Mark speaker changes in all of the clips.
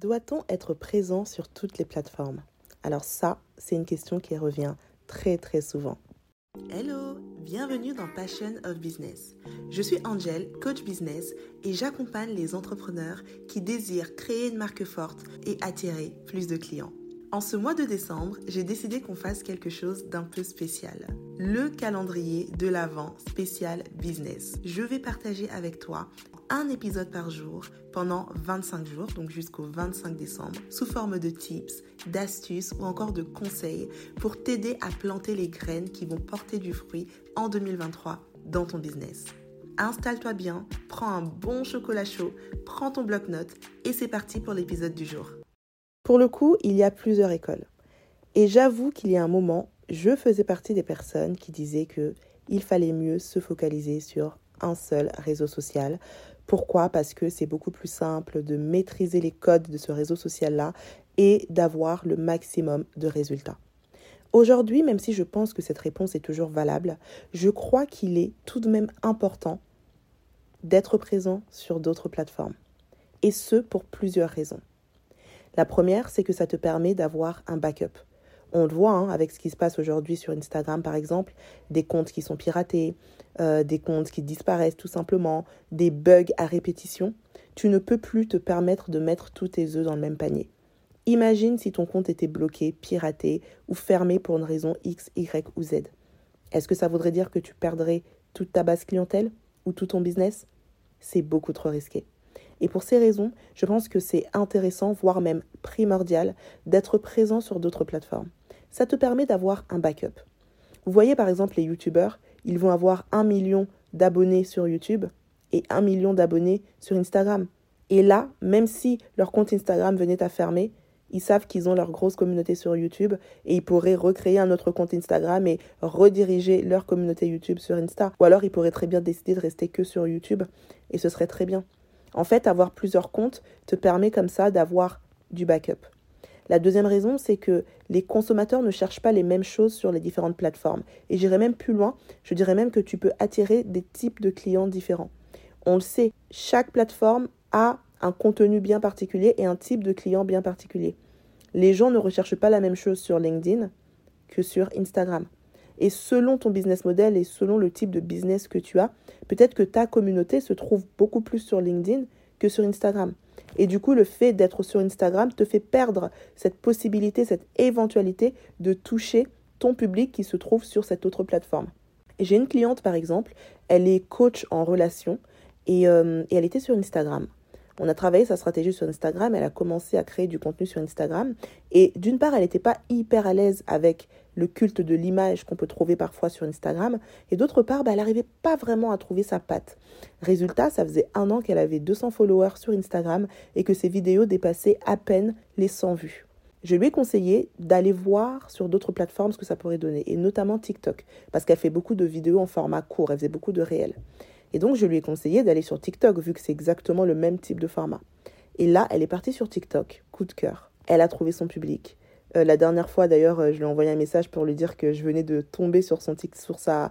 Speaker 1: Doit-on être présent sur toutes les plateformes? Alors ça, c'est une question qui revient très très souvent. Hello, bienvenue dans Passion of Business. Je suis Angel, coach business, et j'accompagne les entrepreneurs qui désirent créer une marque forte et attirer plus de clients. En ce mois de décembre, j'ai décidé qu'on fasse quelque chose d'un peu spécial. Le calendrier de l'Avent spécial business. Je vais partager avec toi un épisode par jour pendant 25 jours, donc jusqu'au 25 décembre, sous forme de tips, d'astuces ou encore de conseils pour t'aider à planter les graines qui vont porter du fruit en 2023 dans ton business. Installe-toi bien, prends un bon chocolat chaud, prends ton bloc-notes et c'est parti pour l'épisode du jour. Pour le coup, il y a plusieurs écoles. Et j'avoue qu'il y a un moment, je faisais partie des personnes qui disaient que il fallait mieux se focaliser sur un seul réseau social pourquoi? Parce que c'est beaucoup plus simple de maîtriser les codes de ce réseau social-là et d'avoir le maximum de résultats. Aujourd'hui, même si je pense que cette réponse est toujours valable, je crois qu'il est tout de même important d'être présent sur d'autres plateformes. Et ce, pour plusieurs raisons. La première, c'est que ça te permet d'avoir un backup. On le voit hein, avec ce qui se passe aujourd'hui sur Instagram, par exemple, des comptes qui sont piratés, euh, des comptes qui disparaissent tout simplement, des bugs à répétition. Tu ne peux plus te permettre de mettre tous tes œufs dans le même panier. Imagine si ton compte était bloqué, piraté ou fermé pour une raison X, Y ou Z. Est-ce que ça voudrait dire que tu perdrais toute ta base clientèle ou tout ton business? C'est beaucoup trop risqué. Et pour ces raisons, je pense que c'est intéressant, voire même primordial, d'être présent sur d'autres plateformes ça te permet d'avoir un backup. Vous voyez par exemple les youtubeurs, ils vont avoir un million d'abonnés sur YouTube et un million d'abonnés sur Instagram. Et là, même si leur compte Instagram venait à fermer, ils savent qu'ils ont leur grosse communauté sur YouTube et ils pourraient recréer un autre compte Instagram et rediriger leur communauté YouTube sur Insta. Ou alors ils pourraient très bien décider de rester que sur YouTube et ce serait très bien. En fait, avoir plusieurs comptes te permet comme ça d'avoir du backup. La deuxième raison, c'est que les consommateurs ne cherchent pas les mêmes choses sur les différentes plateformes. Et j'irai même plus loin, je dirais même que tu peux attirer des types de clients différents. On le sait, chaque plateforme a un contenu bien particulier et un type de client bien particulier. Les gens ne recherchent pas la même chose sur LinkedIn que sur Instagram. Et selon ton business model et selon le type de business que tu as, peut-être que ta communauté se trouve beaucoup plus sur LinkedIn que sur Instagram. Et du coup, le fait d'être sur Instagram te fait perdre cette possibilité, cette éventualité de toucher ton public qui se trouve sur cette autre plateforme. J'ai une cliente, par exemple, elle est coach en relation et, euh, et elle était sur Instagram. On a travaillé sa stratégie sur Instagram, elle a commencé à créer du contenu sur Instagram. Et d'une part, elle n'était pas hyper à l'aise avec le culte de l'image qu'on peut trouver parfois sur Instagram. Et d'autre part, bah, elle n'arrivait pas vraiment à trouver sa patte. Résultat, ça faisait un an qu'elle avait 200 followers sur Instagram et que ses vidéos dépassaient à peine les 100 vues. Je lui ai conseillé d'aller voir sur d'autres plateformes ce que ça pourrait donner, et notamment TikTok, parce qu'elle fait beaucoup de vidéos en format court, elle faisait beaucoup de réels. Et donc, je lui ai conseillé d'aller sur TikTok, vu que c'est exactement le même type de format. Et là, elle est partie sur TikTok, coup de cœur. Elle a trouvé son public. Euh, la dernière fois, d'ailleurs, euh, je lui ai envoyé un message pour lui dire que je venais de tomber sur, son sur sa,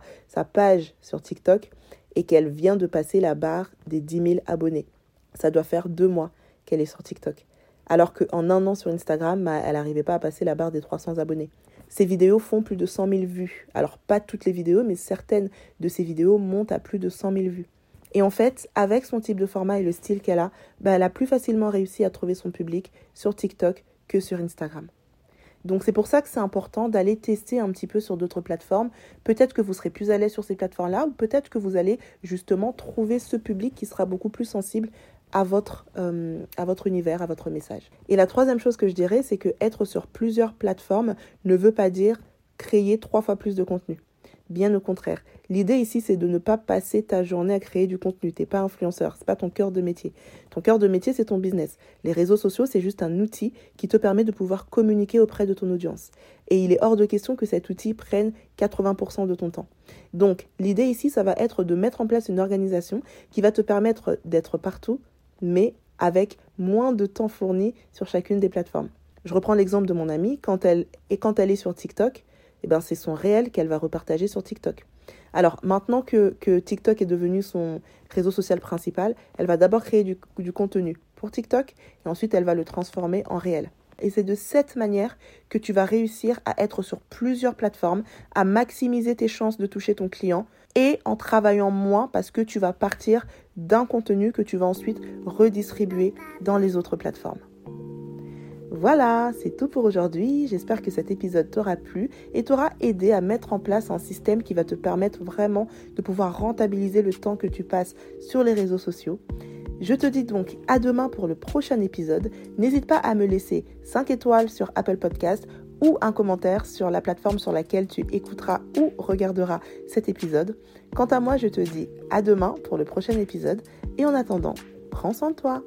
Speaker 1: page sur TikTok et qu'elle vient de passer la barre des 10 000 abonnés. Ça doit faire deux mois qu'elle est sur TikTok. Alors qu'en un an sur Instagram, bah, elle n'arrivait pas à passer la barre des 300 abonnés. Ces vidéos font plus de 100 000 vues. Alors pas toutes les vidéos, mais certaines de ces vidéos montent à plus de 100 000 vues. Et en fait, avec son type de format et le style qu'elle a, bah, elle a plus facilement réussi à trouver son public sur TikTok que sur Instagram. Donc c'est pour ça que c'est important d'aller tester un petit peu sur d'autres plateformes. Peut-être que vous serez plus à l'aise sur ces plateformes-là ou peut-être que vous allez justement trouver ce public qui sera beaucoup plus sensible à votre, euh, univers, à votre message. Et la troisième chose que je dirais, c'est que être sur plusieurs plateformes ne veut pas dire créer trois fois plus de contenu. Bien au contraire. L'idée ici, c'est de ne pas passer ta journée à créer du contenu. T'es pas influenceur, c'est pas ton cœur de métier. Ton cœur de métier, c'est ton business. Les réseaux sociaux, c'est juste un outil qui te permet de pouvoir communiquer auprès de ton audience. Et il est hors de question que cet outil prenne 80% de ton temps. Donc, l'idée ici, ça va être de mettre en place une organisation qui va te permettre d'être partout, mais avec moins de temps fourni sur chacune des plateformes. Je reprends l'exemple de mon amie, quand elle, et quand elle est sur TikTok, eh ben c'est son réel qu'elle va repartager sur TikTok. Alors maintenant que, que, TikTok est devenu son réseau social principal, elle va d'abord créer du, du, contenu pour TikTok et ensuite elle va le transformer en réel. Et c'est de cette manière que tu vas réussir à être sur plusieurs plateformes, à maximiser tes chances de toucher ton client et en travaillant moins parce que tu vas partir d'un contenu que tu vas ensuite redistribuer dans les autres plateformes. Voilà, c'est tout pour aujourd'hui. J'espère que cet épisode t'aura plu et t'aura aidé à mettre en place un système qui va te permettre vraiment de pouvoir rentabiliser le temps que tu passes sur les réseaux sociaux. Je te dis donc à demain pour le prochain épisode. N'hésite pas à me laisser 5 étoiles sur Apple Podcast ou un commentaire sur la plateforme sur laquelle tu écouteras ou regarderas cet épisode. Quant à moi, je te dis à demain pour le prochain épisode et en attendant, prends soin de toi.